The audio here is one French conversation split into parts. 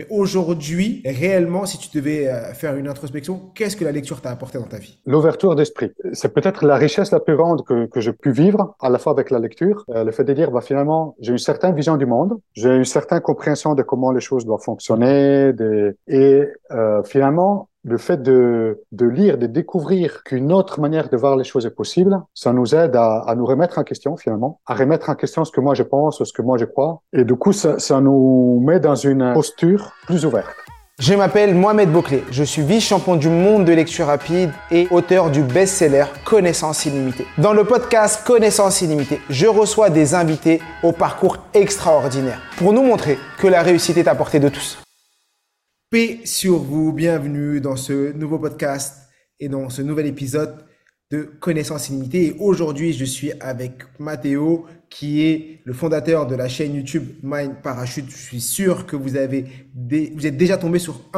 Mais aujourd'hui, réellement, si tu devais euh, faire une introspection, qu'est-ce que la lecture t'a apporté dans ta vie? L'ouverture d'esprit. C'est peut-être la richesse la plus grande que, que j'ai pu vivre, à la fois avec la lecture. Euh, le fait de dire, bah, finalement, j'ai une certaine vision du monde, j'ai une certaine compréhension de comment les choses doivent fonctionner, des... et euh, finalement, le fait de, de lire, de découvrir qu'une autre manière de voir les choses est possible, ça nous aide à, à, nous remettre en question finalement, à remettre en question ce que moi je pense, ce que moi je crois. Et du coup, ça, ça nous met dans une posture plus ouverte. Je m'appelle Mohamed Bouclé, je suis vice-champion du monde de lecture rapide et auteur du best-seller Connaissance illimitée. Dans le podcast Connaissance illimitée, je reçois des invités au parcours extraordinaire pour nous montrer que la réussite est à portée de tous. Paix sur vous, bienvenue dans ce nouveau podcast et dans ce nouvel épisode de Connaissance illimitée. Et aujourd'hui, je suis avec Mathéo, qui est le fondateur de la chaîne YouTube Mind Parachute. Je suis sûr que vous avez vous êtes déjà tombé sur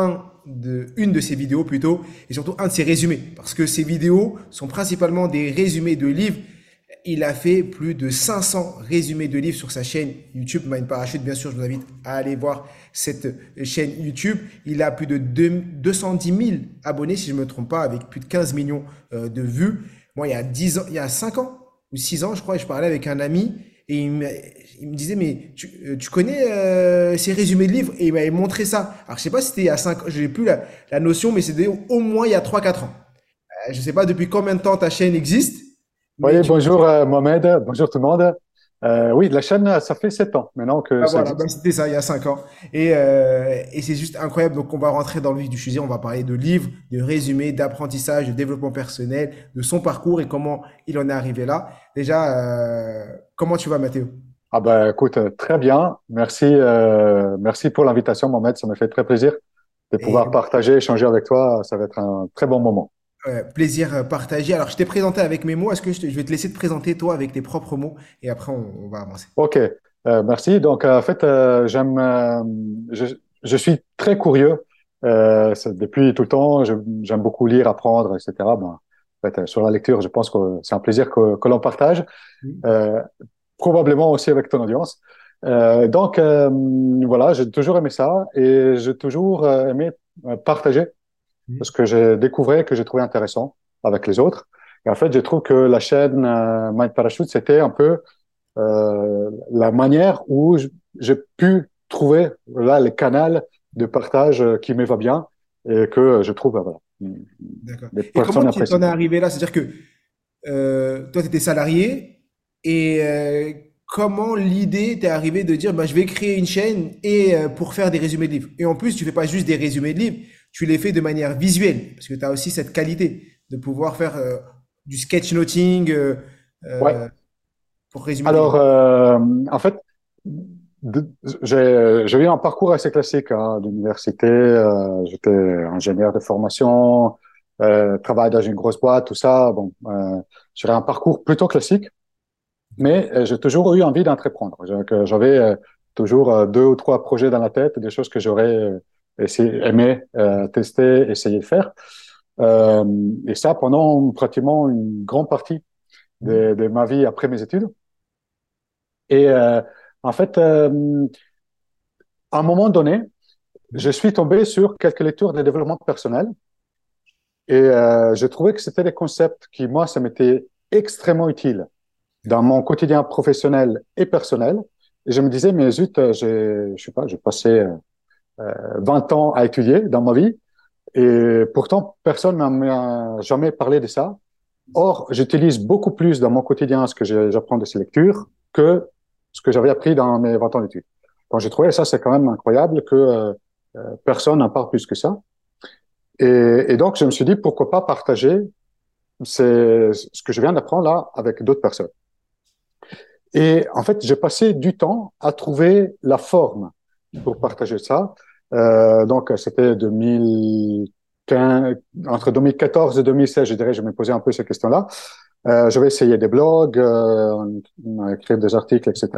une de ses vidéos plutôt, et surtout un de ses résumés, parce que ces vidéos sont principalement des résumés de livres il a fait plus de 500 résumés de livres sur sa chaîne YouTube Mind Parachute. Bien sûr, je vous invite à aller voir cette chaîne YouTube. Il a plus de 210 000 abonnés, si je ne me trompe pas, avec plus de 15 millions euh, de vues. Moi, il y a 10 ans, il y a 5 ans ou 6 ans, je crois, je parlais avec un ami et il me, disait, mais tu, euh, connais euh, ces résumés de livres? Et il m'avait montré ça. Alors, je sais pas si c'était il y a 5 ans, je n'ai plus la, la, notion, mais c'était au moins il y a 3-4 ans. je ne sais pas depuis combien de temps ta chaîne existe. Oui, bonjour euh, Mohamed, bonjour tout le monde. Euh, oui, la chaîne, ça fait sept ans maintenant que ah, voilà, ben, c'était ça, il y a cinq ans. Et, euh, et c'est juste incroyable. Donc, on va rentrer dans le vif du sujet. On va parler de livres, de résumés, d'apprentissage, de développement personnel, de son parcours et comment il en est arrivé là. Déjà, euh, comment tu vas, Mathéo? Ah ben, écoute, très bien. Merci, euh, merci pour l'invitation, Mohamed. Ça me fait très plaisir de pouvoir partager, échanger avec toi. Ça va être un très bon moment plaisir euh, partagé. Alors, je t'ai présenté avec mes mots. Est-ce que je, vais te laisser te présenter toi avec tes propres mots? Et après on, va avancer. Ok, euh, merci. Donc, en fait, euh, j'aime, je, je, suis très curieux. depuis tout le temps, j'aime beaucoup lire, apprendre, etc. Ben, en fait, sur la lecture, je pense que c'est un plaisir que, que l'on partage, probablement aussi avec ton audience. donc, voilà, j'ai toujours aimé ça et j'ai toujours aimé partager. Parce que j'ai découvert, que j'ai trouvé intéressant avec les autres. Et en fait, je trouve que la chaîne euh, Mind Parachute, c'était un peu euh, la manière où j'ai pu trouver là les canaux de partage qui me va bien et que je trouve voilà. D'accord. Et comment tu en es arrivé là? C'est-à-dire que euh, toi, tu étais salarié et euh, comment l'idée t'est arrivée de dire bah, je vais créer une chaîne et euh, pour faire des résumés de livres? Et en plus, tu fais pas juste des résumés de livres, tu les fais de manière visuelle, parce que tu as aussi cette qualité de pouvoir faire euh, du sketchnoting euh, euh, pour résumer. Alors, euh, en fait, j'ai eu un parcours assez classique hein, d'université. Euh, J'étais ingénieur de formation, euh, travaille dans une grosse boîte, tout ça. Bon, j'ai un parcours plutôt classique, mais j'ai toujours eu envie d'entreprendre. J'avais toujours deux ou trois projets dans la tête, des choses que j'aurais essayer, aimer euh, tester, essayer de faire. Euh, et ça pendant pratiquement une grande partie de, de ma vie après mes études. Et euh, en fait, à un moment donné, je suis tombé sur quelques lectures de développement personnel et je trouvais que c'était des concepts qui, moi, ça m'était extrêmement utile dans mon quotidien professionnel et personnel. Et je me disais, mais zut, j'ai, je sais pas, j'ai passé 20 euh, ans à étudier dans ma vie. Et pourtant, personne ne m'a jamais parlé de ça. Or, j'utilise beaucoup plus dans mon quotidien ce que j'apprends de ces lectures que ce que j'avais appris dans mes 20 ans d'études. Donc, j'ai trouvé ça, c'est quand même incroyable que euh, euh, personne n'en parle plus que ça. Et, et, donc, je me suis dit, pourquoi pas partager ce que je viens d'apprendre là avec d'autres personnes. Et en fait, j'ai passé du temps à trouver la forme pour partager ça. Euh, donc, c'était 2015, entre 2014 et 2016, je dirais, je me posais un peu ces questions-là. Euh, je vais essayer des blogs, euh, écrire des articles, etc.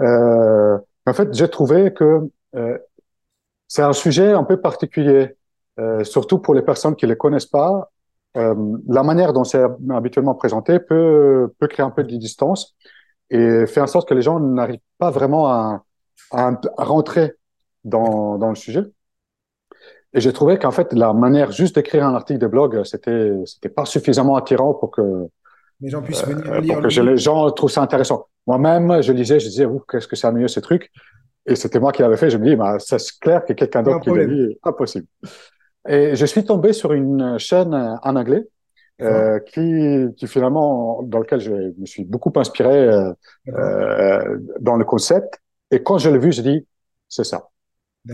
Euh, en fait, j'ai trouvé que euh, c'est un sujet un peu particulier, euh, surtout pour les personnes qui ne les connaissent pas. la manière dont c'est habituellement présenté peut, peut créer un peu de distance et faire en sorte que les gens n'arrivent pas vraiment à, à, rentrer dans, dans le sujet. Et j'ai trouvé qu'en fait, la manière juste d'écrire un article de blog, c'était, c'était pas suffisamment attirant pour que les gens puissent venir euh, lire. Pour que les gens trouvent ça intéressant. Moi-même, je lisais, je disais, qu'est-ce que c'est mieux ce truc Et c'était moi qui l'avais fait. Je me dis, bah, c'est clair que quelqu'un d'autre qui l'a lu, impossible. Et je suis tombé sur une chaîne en anglais euh, qui, qui finalement, dans lequel je me suis beaucoup inspiré euh, euh, dans le concept. Et quand je l'ai vu, je dis, c'est ça.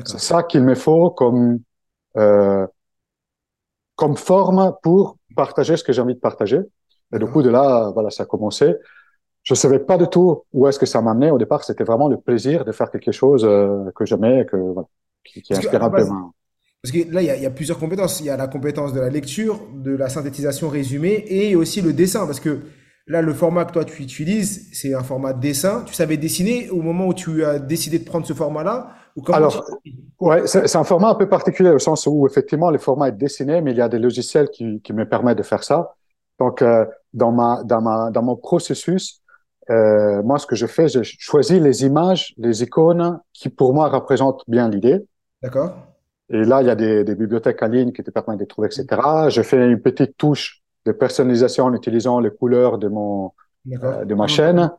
C'est ça qu'il me faut comme euh, comme forme pour partager ce que j'ai envie de partager. Et du coup, de là, voilà, ça a commencé. Je savais pas du tout où est-ce que ça m'amenait. Au départ, c'était vraiment le plaisir de faire quelque chose euh, que j'aimais, que voilà, qui, qui inspire un peu. Parce que là, il y, a, il y, a, plusieurs compétences. Il y a la compétence de la lecture, de la synthétisation résumée et aussi le dessin. Parce que là, le format que toi tu utilises, c'est un format de dessin. Tu savais dessiner au moment où tu as décidé de prendre ce format-là Alors, ouais, c'est un format un peu particulier au sens où effectivement le format est dessiné, mais il y a des logiciels qui, qui me permettent de faire ça. Donc, euh, dans ma, dans ma, dans mon processus, euh, moi, ce que je fais, je choisis les images, les icônes qui, pour moi, représentent bien l'idée. D'accord. Et là, il y a des, des, bibliothèques en ligne qui te permettent de trouver, etc. Je fais une petite touche de personnalisation en utilisant les couleurs de mon, euh, de ma chaîne.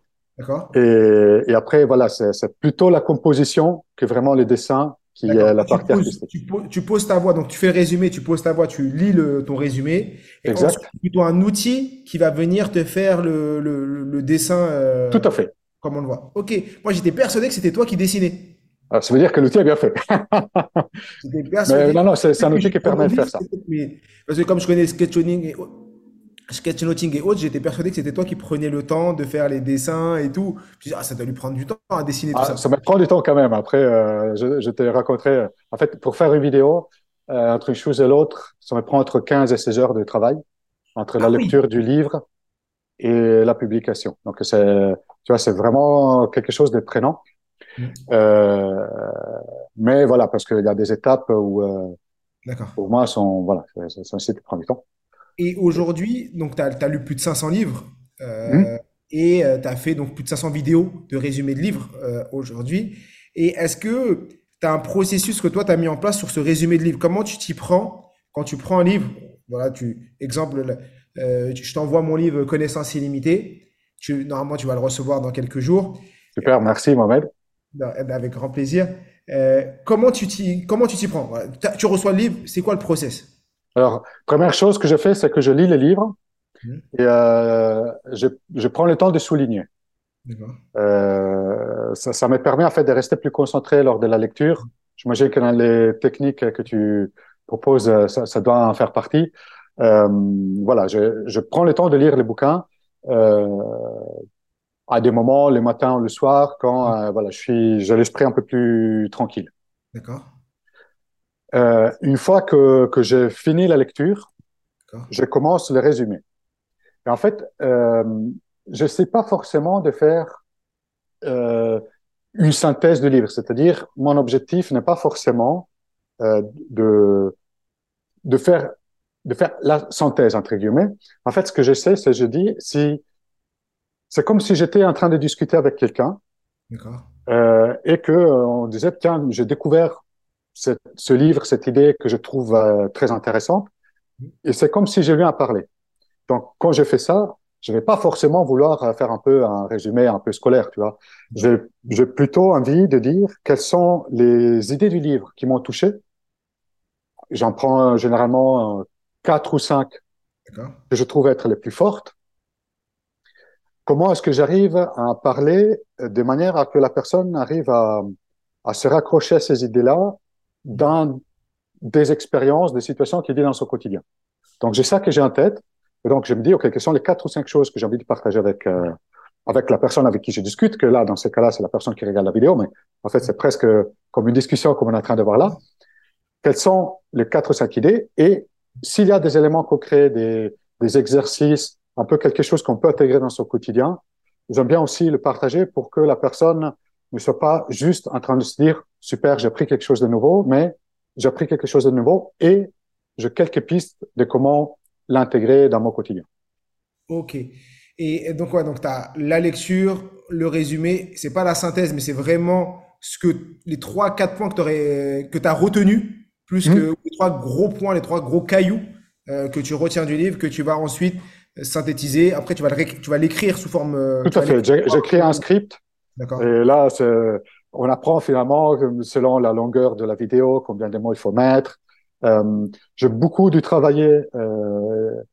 Et, et après, voilà, c'est plutôt la composition que vraiment les dessins qui est la partie artistique. Tu poses, ta voix, donc tu fais le résumé, tu poses ta voix, tu lis le, ton résumé. Et exact. C'est plutôt un outil qui va venir te faire le, le, le dessin. Euh, Tout à fait. Comme on le voit. Ok. Moi, j'étais persuadé que c'était toi qui dessinais. Alors, ça veut dire que l'outil est bien fait. mais non, non, c'est un outil qui permet de faire ça. parce que comme je connais Sketchnoting et sketchnoting et autres, j'étais persuadé que c'était toi qui prenais le temps de faire les dessins et tout. Puis ah, ça doit lui prendre du temps à dessiner tout ah, ça. Ça me prend du temps quand même. Après, euh, je, je t'ai raconté. En fait, pour faire une vidéo, euh, entre une chose et l'autre, ça me prend entre 15 et 16 heures de travail entre la ah lecture du livre et la publication. Donc c'est, tu vois, c'est vraiment quelque chose de prenant. Mm. Euh, mais voilà, parce qu'il y a des étapes où, euh, pour moi, sont, voilà, c'est un site qui prend du temps. Et aujourd'hui, donc, tu as, lu plus de 500 livres euh, mmh. et euh, tu as fait donc plus de 500 vidéos de résumé de livres euh, aujourd'hui. Et est-ce que tu as un processus que toi, tu as mis en place sur ce résumé de livres? Comment tu t'y prends quand tu prends un livre? Voilà, tu, exemple, je t'envoie mon livre Connaissance illimitée. Tu, normalement, tu vas le recevoir dans quelques jours. Super, merci Mohamed. Eh ben, avec grand plaisir. comment tu t'y comment tu t'y prends? Tu reçois le livre, c'est quoi le process? Alors, première chose que je fais, c'est que je lis les livres mmh. et euh, je, je, prends le temps de souligner. Euh, ça, ça, me permet en fait de rester plus concentré lors de la lecture. J'imagine que dans les techniques que tu proposes, ça, ça doit en faire partie. Euh, voilà, je, je, prends le temps de lire les bouquins euh, à des moments, le matin ou le soir, quand euh, voilà, je suis, j'ai l'esprit un peu plus tranquille. D'accord. Euh, une fois que, que j'ai fini la lecture, je commence le résumé. Et en fait, euh, je sais pas forcément de faire euh, une synthèse du livre. C'est-à-dire, mon objectif n'est pas forcément euh, de de faire de faire la synthèse entre guillemets. En fait, ce que je sais, c'est je dis si c'est comme si j'étais en train de discuter avec quelqu'un euh, et que euh, on disait tiens j'ai découvert ce livre, cette idée que je trouve euh, très intéressante. Et c'est comme si j'ai lui à parler. Donc, quand je fais ça, je vais pas forcément vouloir euh, faire un peu un résumé un peu scolaire, tu vois. J'ai plutôt envie de dire quelles sont les idées du livre qui m'ont touché. J'en prends généralement quatre ou cinq que je trouve être les plus fortes. Comment est-ce que j'arrive à parler de manière à que la personne arrive à, à se raccrocher à ces idées-là dans des expériences, des situations qu'il vit dans son quotidien. Donc, j'ai ça que j'ai en tête. Et donc, je me dis, OK, quelles sont les quatre ou cinq choses que j'ai envie de partager avec, euh, avec la personne avec qui je discute, que là, dans ce cas-là, c'est la personne qui regarde la vidéo, mais en fait, c'est presque comme une discussion comme on est en train de voir là. Quelles sont les quatre ou cinq idées? Et s'il y a des éléments concrets, des, des exercices, un peu quelque chose qu'on peut intégrer dans son quotidien, j'aime bien aussi le partager pour que la personne ne soit pas juste en train de se dire super, j'ai appris quelque chose de nouveau, mais j'ai appris quelque chose de nouveau et j'ai quelques pistes de comment l'intégrer dans mon quotidien. Ok. Et donc, ouais, donc tu as la lecture, le résumé, c'est pas la synthèse, mais c'est vraiment ce que les trois, quatre points que tu que as retenus, plus Mhm. que les trois gros points, les trois gros cailloux euh, que tu retiens du livre, que tu vas ensuite synthétiser. Après, tu vas l'écrire sous forme. euh, Tout à fait. J'ai créé un script. Et là, on apprend finalement selon la longueur de la vidéo, combien de mots il faut mettre. Euh, j'ai beaucoup dû travailler euh,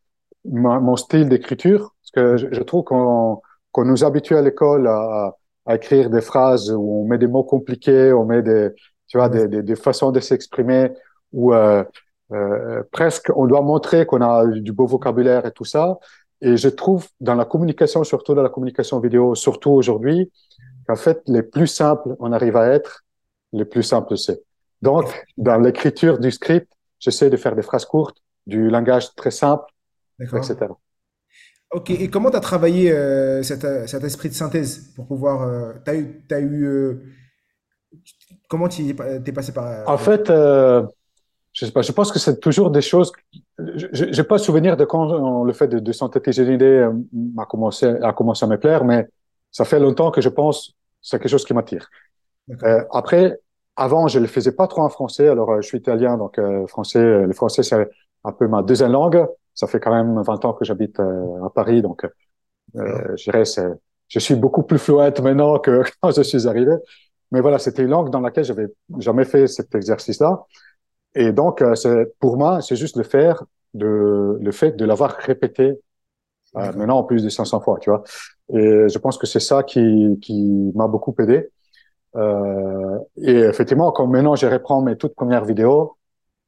mon style d'écriture parce que je, trouve qu'on nous habitue à l'école à, écrire des phrases où on met des mots compliqués, on met des, tu vois, des, des, façons de s'exprimer où euh, presque on doit montrer qu'on a du beau vocabulaire et tout ça. Et je trouve dans la communication, surtout dans la communication vidéo, surtout aujourd'hui, qu'en fait, les plus simples on arrive à être, les plus simples c'est. Donc, dans l'écriture du script, j'essaie de faire des phrases courtes, du langage très simple, etc. Ok. Et comment tu as travaillé euh, cet, euh, cet esprit de synthèse pour pouvoir. euh, t'as eu, t'as eu euh, comment tu es passé par. En fait, je sais pas, je pense que c'est toujours des choses. Je n'ai pas souvenir de quand on- le fait de, de synthétiser une idée euh, m'a commencé, a commencé à me plaire, mais ça fait longtemps que je pense c'est quelque chose qui m'attire. Euh, après, avant, je le faisais pas trop en français. Alors, euh, je suis italien, donc euh, français, euh, le français c'est un peu ma deuxième langue. Ça fait quand même 20 ans que j'habite euh, à Paris, donc euh, je dirais c'est, je suis beaucoup plus fluente maintenant que quand je suis arrivé. Mais voilà, c'était une langue dans laquelle j'avais jamais fait cet exercice-là. Et donc, euh, pour moi, c'est juste le faire, de, le fait de l'avoir répété euh, maintenant en plus de 500 fois, tu vois. Et je pense que c'est ça qui, qui m'a beaucoup aidé. Euh, et effectivement, quand maintenant je reprends mes toutes premières vidéos,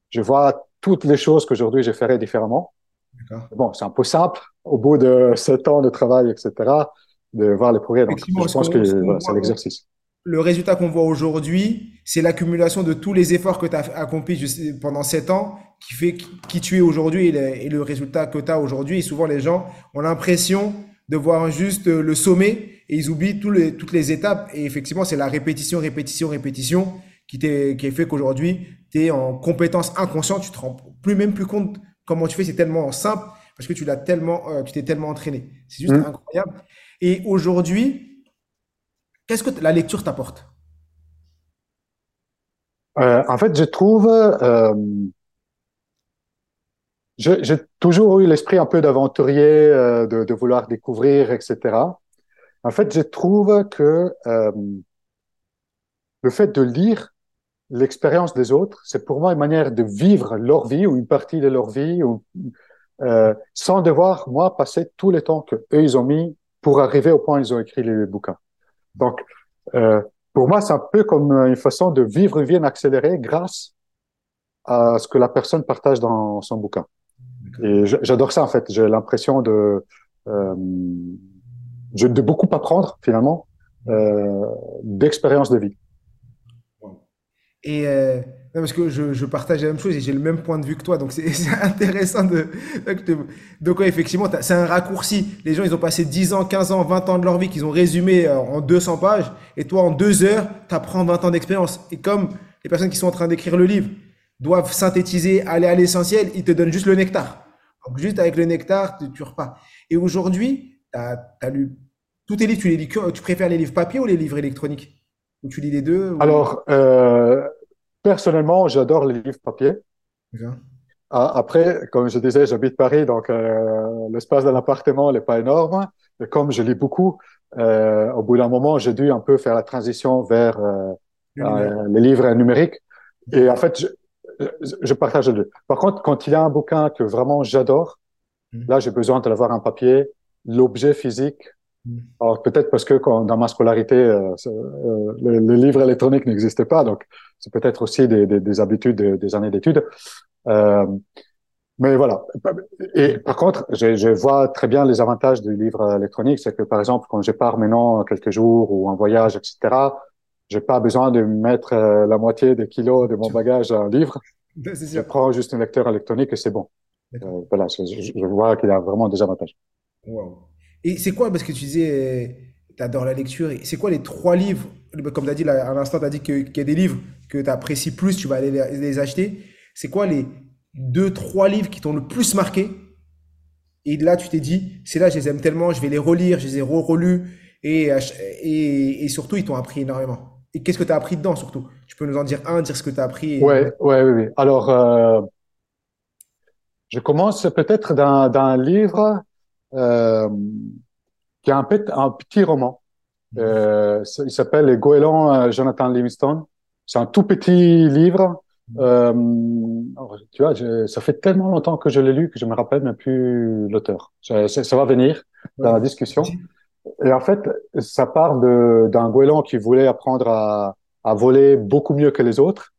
je vois toutes les choses qu'aujourd'hui je ferais différemment. Bon, c'est un peu simple au bout de sept ans de travail, etc., de voir les progrès. Donc, je pense que c'est l'exercice. le résultat qu'on voit aujourd'hui, c'est l'accumulation de tous les efforts que tu as accomplis pendant 7 ans qui fait qui tu es aujourd'hui et, le- et le résultat que tu as aujourd'hui. Et souvent, les gens ont l'impression de voir juste euh, le sommet et ils oublient tous les, toutes les étapes. Et effectivement, c'est la répétition, répétition, répétition qui, qui fait qu'aujourd'hui, tu es en compétence inconsciente. Tu te rends plus même plus compte comment tu fais. C'est tellement simple parce que tu l'as tellement, euh, tu t'es tellement entraîné. C'est juste Mm. incroyable. Et aujourd'hui, Qu'est-ce que la lecture t'apporte? Euh, en fait, je trouve, euh, j'ai toujours eu l'esprit un peu d'aventurier, euh, de, vouloir découvrir, etc. En fait, je trouve que euh, le fait de lire l'expérience des autres, c'est pour moi une manière de vivre leur vie ou une partie de leur vie, euh, sans devoir, moi, passer tout le temps que eux, ils ont mis pour arriver au point où ils ont écrit les bouquins. Donc, pour moi, c'est un peu comme une façon de vivre une vie en accéléré grâce à ce que la personne partage dans son bouquin. Et j'adore ça, en fait. J'ai l'impression de, euh, de beaucoup apprendre, finalement, euh, d'expérience de vie. Et euh, parce que je, partage la même chose et j'ai le même point de vue que toi, donc c'est intéressant de. Donc, effectivement, c'est un raccourci. Les gens, ils ont passé 10 ans, 15 ans, 20 ans de leur vie qu'ils ont résumé euh, en 200 pages, et toi, en deux heures, tu apprends 20 ans d'expérience. Et comme les personnes qui sont en train d'écrire le livre doivent synthétiser, aller à l'essentiel, ils te donnent juste le nectar. Donc, juste avec le nectar, tu, tu repars. Et aujourd'hui, tu as, lu tous tes livres, tu les lis que, tu préfères les livres papier ou les livres électroniques? Ou tu lis les deux? ou- Alors, euh, personnellement, j'adore les livres papier. Ah, Après, comme je disais, j'habite Paris, donc euh, l'espace de l'appartement n'est pas énorme. Et comme je lis beaucoup, euh, au bout d'un moment, j'ai dû un peu faire la transition vers euh, les livres numériques. Et en fait, je, je- partage les deux. Par contre, quand il y a un bouquin que vraiment j'adore, Mhm. là, j'ai besoin de l'avoir en papier, l'objet physique. Mhm. Alors peut-être parce que quand, dans ma scolarité, euh, euh, le, le livre électronique n'existait pas, donc c'est peut-être aussi des, des, des habitudes de- des années d'études. Euh, mais voilà. Et par contre, je, je vois très bien les avantages du livre électronique. C'est que, par exemple, quand je pars maintenant quelques jours ou en voyage, etc., j'ai pas besoin de mettre euh, la moitié des kilos de mon bagage à un livre. Je prends juste un lecteur électronique et c'est bon. Euh, voilà, je, vois qu'il y a vraiment des avantages. Wow. Et c'est quoi, parce que tu disais, tu adores la lecture, c'est quoi les trois livres, comme tu as dit là, à l'instant, tu as dit qu'il y a des livres que tu apprécies plus, tu vas aller les, acheter. C'est quoi les deux, trois livres qui t'ont le plus marqué? Et là, tu t'es dit, c'est là, je les aime tellement, je vais les relire, je les ai re-relus, et, ach- et, et surtout, ils t'ont appris énormément. Et qu'est-ce que tu as appris dedans surtout? Tu peux nous en dire un, dire ce que tu as appris Oui, ouais, ouais, oui. Alors, euh, je commence peut-être d'un livre euh, qui est un, un petit roman. Euh, il s'appelle Les Goélands euh, Jonathan Livingstone. C'est un tout petit livre. Euh, tu vois, ça fait tellement longtemps que je l'ai lu que je me rappelle même plus l'auteur. Ça, ça, va venir dans la discussion. Et en fait, ça parle d'un goéland qui voulait apprendre à, à, voler beaucoup mieux que les autres.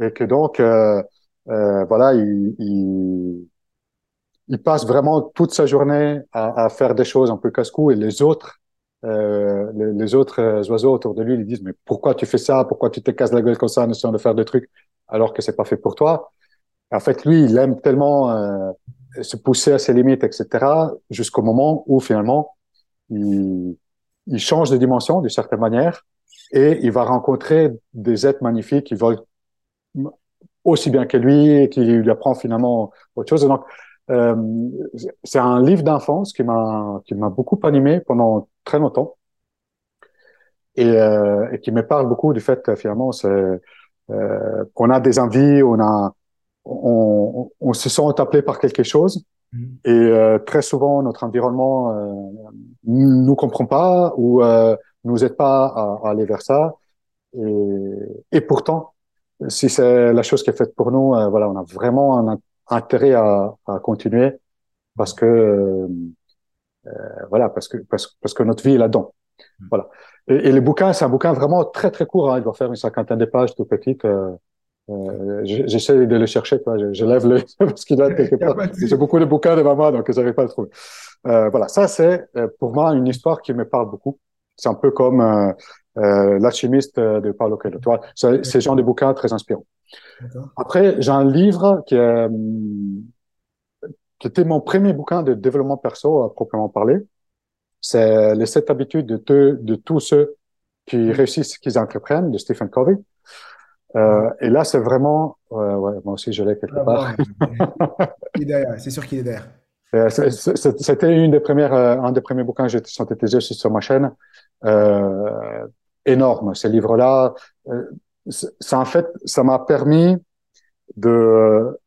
Et que donc, euh, euh, voilà, il, il, il, passe vraiment toute sa journée à, à faire des choses un peu casse-cou. Et les autres, euh, les, autres oiseaux autour de lui lui disent mais pourquoi tu fais ça? Pourquoi tu te casses la gueule comme ça en essayant de faire des trucs alors que c'est pas fait pour toi? En fait, lui, il aime tellement euh, se pousser à ses limites, etc. Jusqu'au moment où finalement il, il change de dimension d'une certaine manière et il va rencontrer des êtres magnifiques qui volent aussi bien que lui et qui lui apprend finalement autre chose. Donc, euh, c'est un livre d'enfance qui m'a qui m'a beaucoup animé pendant très longtemps et, euh, et qui me parle beaucoup du fait finalement c'est euh, qu'on a des envies, on a on, on, se sent appelé par quelque chose. Et euh, très souvent, notre environnement euh, nous comprend pas ou euh, nous aide pas à, à, aller vers ça. Et, et pourtant, si c'est la chose qui est faite pour nous, euh, voilà, on a vraiment un intérêt à, à continuer parce que euh, voilà, parce que parce, parce, que notre vie est là-dedans. Mm. Voilà. Et, et, le bouquin, c'est un bouquin vraiment très très court. Hein, il doit faire une cinquantaine de pages, tout petite. Euh, J'essaie de le chercher, quoi. Je, je lève le parce qu'il doit être quelque part. J'ai beaucoup de bouquins devant moi, donc j'arrive pas à le trouver. Euh, voilà, ça c'est euh, pour moi une histoire qui me parle beaucoup. C'est un peu comme euh, euh l'alchimiste de Paulo Coelho. Tu vois, c'est genre de bouquins très inspirants. Après, j'ai un livre qui, est, qui était mon premier bouquin de développement perso à proprement parler. C'est les sept habitudes de, de tous ceux qui réussissent, qu'ils entreprennent, de Stephen Covey. Euh, et là, c'est vraiment, ouais, ouais, moi aussi, je l'ai quelque ah, part. il est derrière, c'est sûr qu'il est derrière. Euh, c'était une des premières, euh, un des premiers bouquins que j'ai synthétisé sur ma chaîne. Euh, énorme, ces livres-là. Euh, ça, en fait, ça m'a permis de,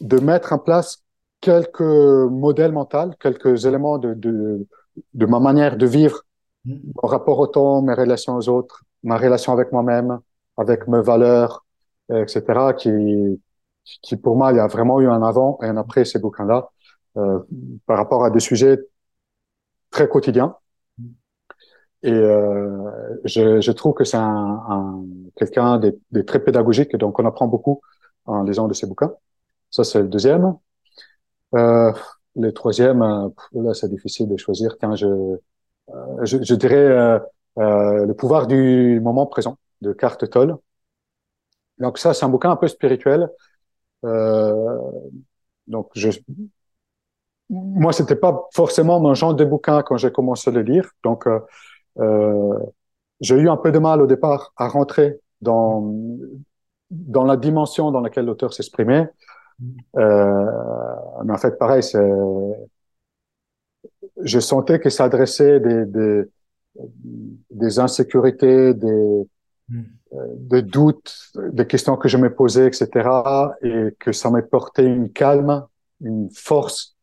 de mettre en place quelques modèles mentaux, quelques éléments de, de, de ma manière de vivre, mmh. mon rapport au temps, mes relations aux autres, ma relation avec moi-même, avec mes valeurs, etc., qui, qui pour moi, il y a vraiment eu un avant et un après ces bouquins-là, euh, par rapport à des sujets très quotidiens. Et euh, je, je, trouve que c'est un, un, quelqu'un de, de, très pédagogique, donc on apprend beaucoup en lisant de ces bouquins. Ça, c'est le deuxième. Euh, le troisième, euh, là, c'est difficile de choisir. Quand je, euh, je, je, dirais euh, le pouvoir du moment présent de Carte Toll. Donc ça, c'est un bouquin un peu spirituel. Euh, donc je, moi, c'était pas forcément mon genre de bouquin quand j'ai commencé à le lire. Donc euh, euh, j'ai eu un peu de mal au départ à rentrer dans dans la dimension dans laquelle l'auteur s'exprimait. Euh, mais en fait, pareil, c'est je sentais que ça adressait des, des, des insécurités, des, de doutes, des questions que je me posais, etc. Et que ça m'a porté une calme, une force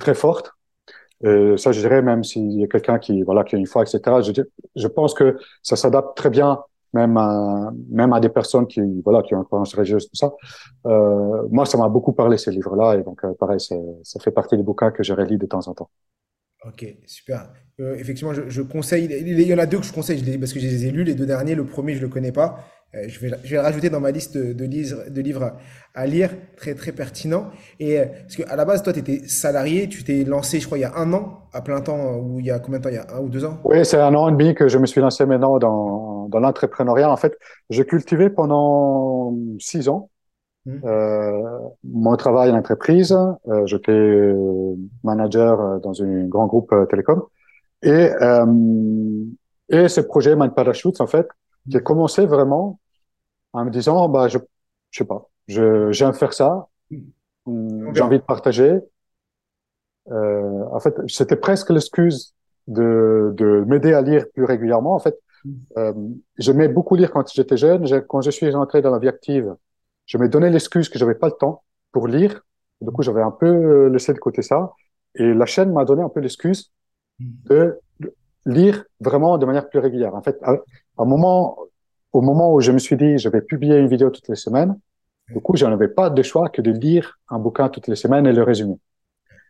très forte. Et ça, je dirais, même s'il y a quelqu'un qui, voilà, qui a une foi, etc. Je, je pense que ça s'adapte très bien, même à, même à des personnes qui, voilà, qui ont une croyance religieuse, tout ça. Euh, moi, ça m'a beaucoup parlé ces livres-là, et donc, euh, pareil, ça fait partie des bouquins que je relis de temps en temps. Ok, super. Euh, effectivement, je, conseille. Il y en a deux que je conseille parce que je les ai lus. Les deux derniers, le premier, je le connais pas. Euh, je, vais, je vais le rajouter dans ma liste de, livres, de livres à lire, très très pertinent. Et euh, parce que à la base, toi, tu étais salarié, tu t'es lancé, je crois, il y a un an à plein temps, ou il y a combien de temps Il y a un ou deux ans? Oui, c'est un an et demi que je me suis lancé maintenant dans, dans l'entrepreneuriat. En fait, j'ai cultivé pendant six ans. Euh, mon travail en entreprise, euh, j'étais manager dans un grand groupe euh, télécom. Et, euh, et ce projet Man Parachutes, en fait, a commencé vraiment en me disant, bah, je, je sais pas, je, j'aime faire ça, mmh. j'ai envie de partager. Euh, en fait, c'était presque l'excuse de, de m'aider à lire plus régulièrement. En fait, Euh, j'aimais beaucoup lire quand j'étais jeune. quand je suis rentré dans la vie active, je me donnais l'excuse que j'avais pas le temps pour lire. Du coup, j'avais un peu euh, laissé de côté ça. Et la chaîne m'a donné un peu l'excuse de lire vraiment de manière plus régulière. En fait, à, un moment, au moment où je me suis dit, je vais publier une vidéo toutes les semaines, du coup, je n'avais pas de choix que de lire un bouquin toutes les semaines et le résumer.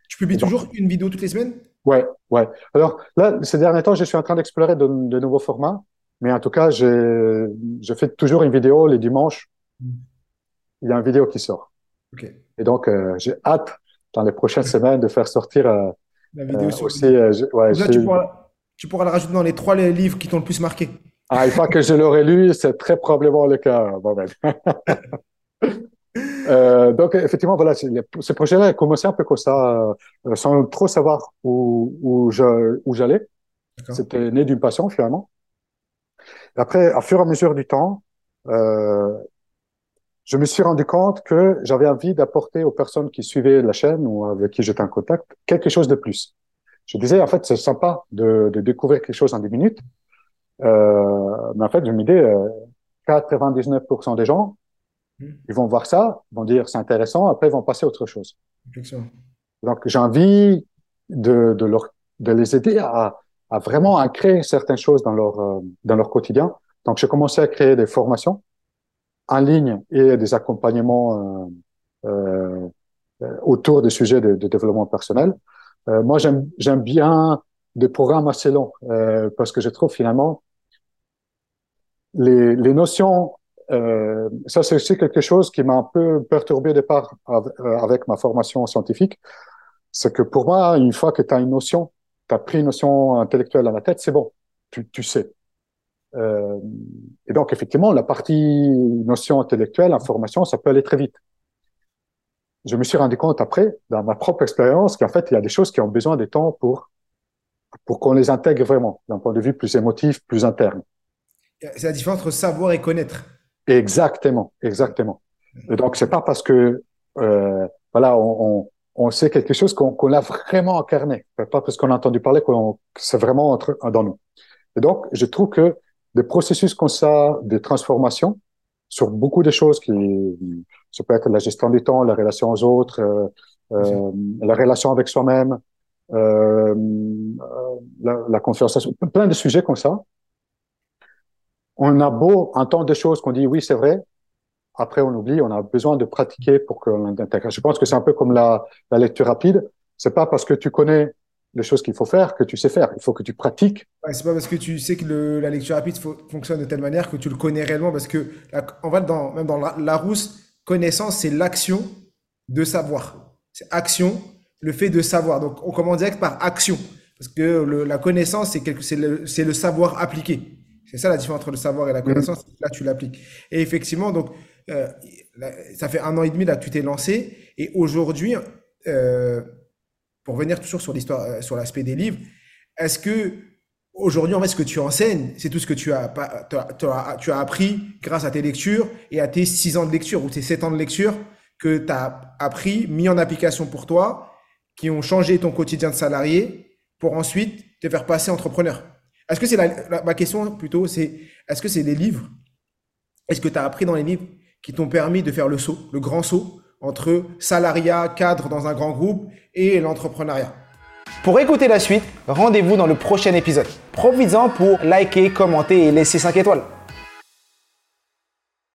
Tu publies toujours une vidéo toutes les semaines? Ouais, ouais. Alors là, ces derniers temps, je suis en train d'explorer de, nouveaux formats, mais en tout cas, je, je fais toujours une vidéo les dimanches. Il y a une vidéo qui sort. Okay. Et donc, euh, j'ai hâte dans les prochaines semaines de faire sortir euh, la vidéo euh, aussi. ouais, tu, pourras, tu pourras le rajouter dans les trois livres qui t'ont le plus marqué. Ah, une fois que je l'aurai lu, c'est très probablement le cas. Bon, ben. Euh, donc effectivement, voilà, ce projet-là a commencé un peu comme ça, euh, sans trop savoir où, où je où j'allais. C'était né d'une passion finalement. après, à fur et à mesure du temps, euh, je me suis rendu compte que j'avais envie d'apporter aux personnes qui suivaient la chaîne ou avec qui j'étais en contact quelque chose de plus. Je disais en fait, c'est sympa de, de, découvrir quelque chose en 10 minutes, euh, mais en fait, je me disais, 99% des gens ils vont voir ça, vont dire c'est intéressant, après ils vont passer à autre chose. Donc j'ai envie de, de, leur, de les aider à, à vraiment à créer certaines choses dans leur, euh, dans leur quotidien. Donc j'ai commencé à créer des formations en ligne et des accompagnements euh, euh, autour des sujets de, de développement personnel. Euh, moi j'aime bien des programmes assez longs euh, parce que je trouve finalement les, les notions euh, ça, c'est aussi quelque chose qui m'a un peu perturbé au départ euh, avec ma formation scientifique. C'est que pour moi, une fois que tu as une notion, tu as pris une notion intellectuelle dans la tête, c'est bon, tu, tu sais. Euh, et donc, effectivement, la partie notion intellectuelle, information, ça peut aller très vite. Je me suis rendu compte après, dans ma propre expérience, qu'en fait, il y a des choses qui ont besoin de temps pour, pour qu'on les intègre vraiment, d'un point de vue plus émotif, plus interne. C'est la différence entre savoir et connaître. Exactement, exactement. Et donc c'est pas parce que euh, voilà on, on, on, sait quelque chose qu'on qu l'a vraiment incarné, pas parce qu'on a entendu parler que c'est vraiment entre, dans nous. Et donc je trouve que des processus comme ça de transformation sur beaucoup de choses qui ça peut être la gestion du temps, la relation aux autres, euh, euh, la relation avec soi-même, euh, la, la confiance, plein de sujets comme ça on a beau entendre des choses qu'on dit oui, c'est vrai. Après, on oublie, on a besoin de pratiquer pour qu'on l'intègre. Je pense que c'est un peu comme la, lecture rapide. C'est pas parce que tu connais les choses qu'il faut faire que tu sais faire. Il faut que tu pratiques. Ouais, c'est pas parce que tu sais que la lecture rapide fonctionne de telle manière que tu le connais réellement. Parce que, en fait, dans, même dans la, Larousse, connaissance, c'est l'action de savoir. C'est action, le fait de savoir. Donc, on commence direct par action. Parce que la connaissance, c'est le, le savoir appliqué. C'est ça la différence entre le savoir et la connaissance. Là, tu l'appliques. Et effectivement, donc, euh, ça fait un an et demi là que tu t'es lancé. Et aujourd'hui, euh, pour venir toujours sur l'histoire, euh, sur l'aspect des livres, est-ce que aujourd'hui, en fait, ce que tu enseignes, c'est tout ce que tu as, appris grâce à tes lectures et à tes six ans de lecture ou tes sept ans de lecture que tu as appris, mis en application pour toi, qui ont changé ton quotidien de salarié pour ensuite te faire passer entrepreneur? Est-ce que c'est la, ma question plutôt, c'est est-ce que c'est les livres? Est-ce que tu as appris dans les livres qui t'ont permis de faire le saut, le grand saut? Entre salariat, cadre dans un grand groupe et l'entrepreneuriat Pour écouter la suite, rendez-vous dans le prochain épisode. Profites-en pour liker, commenter et laisser 5 étoiles.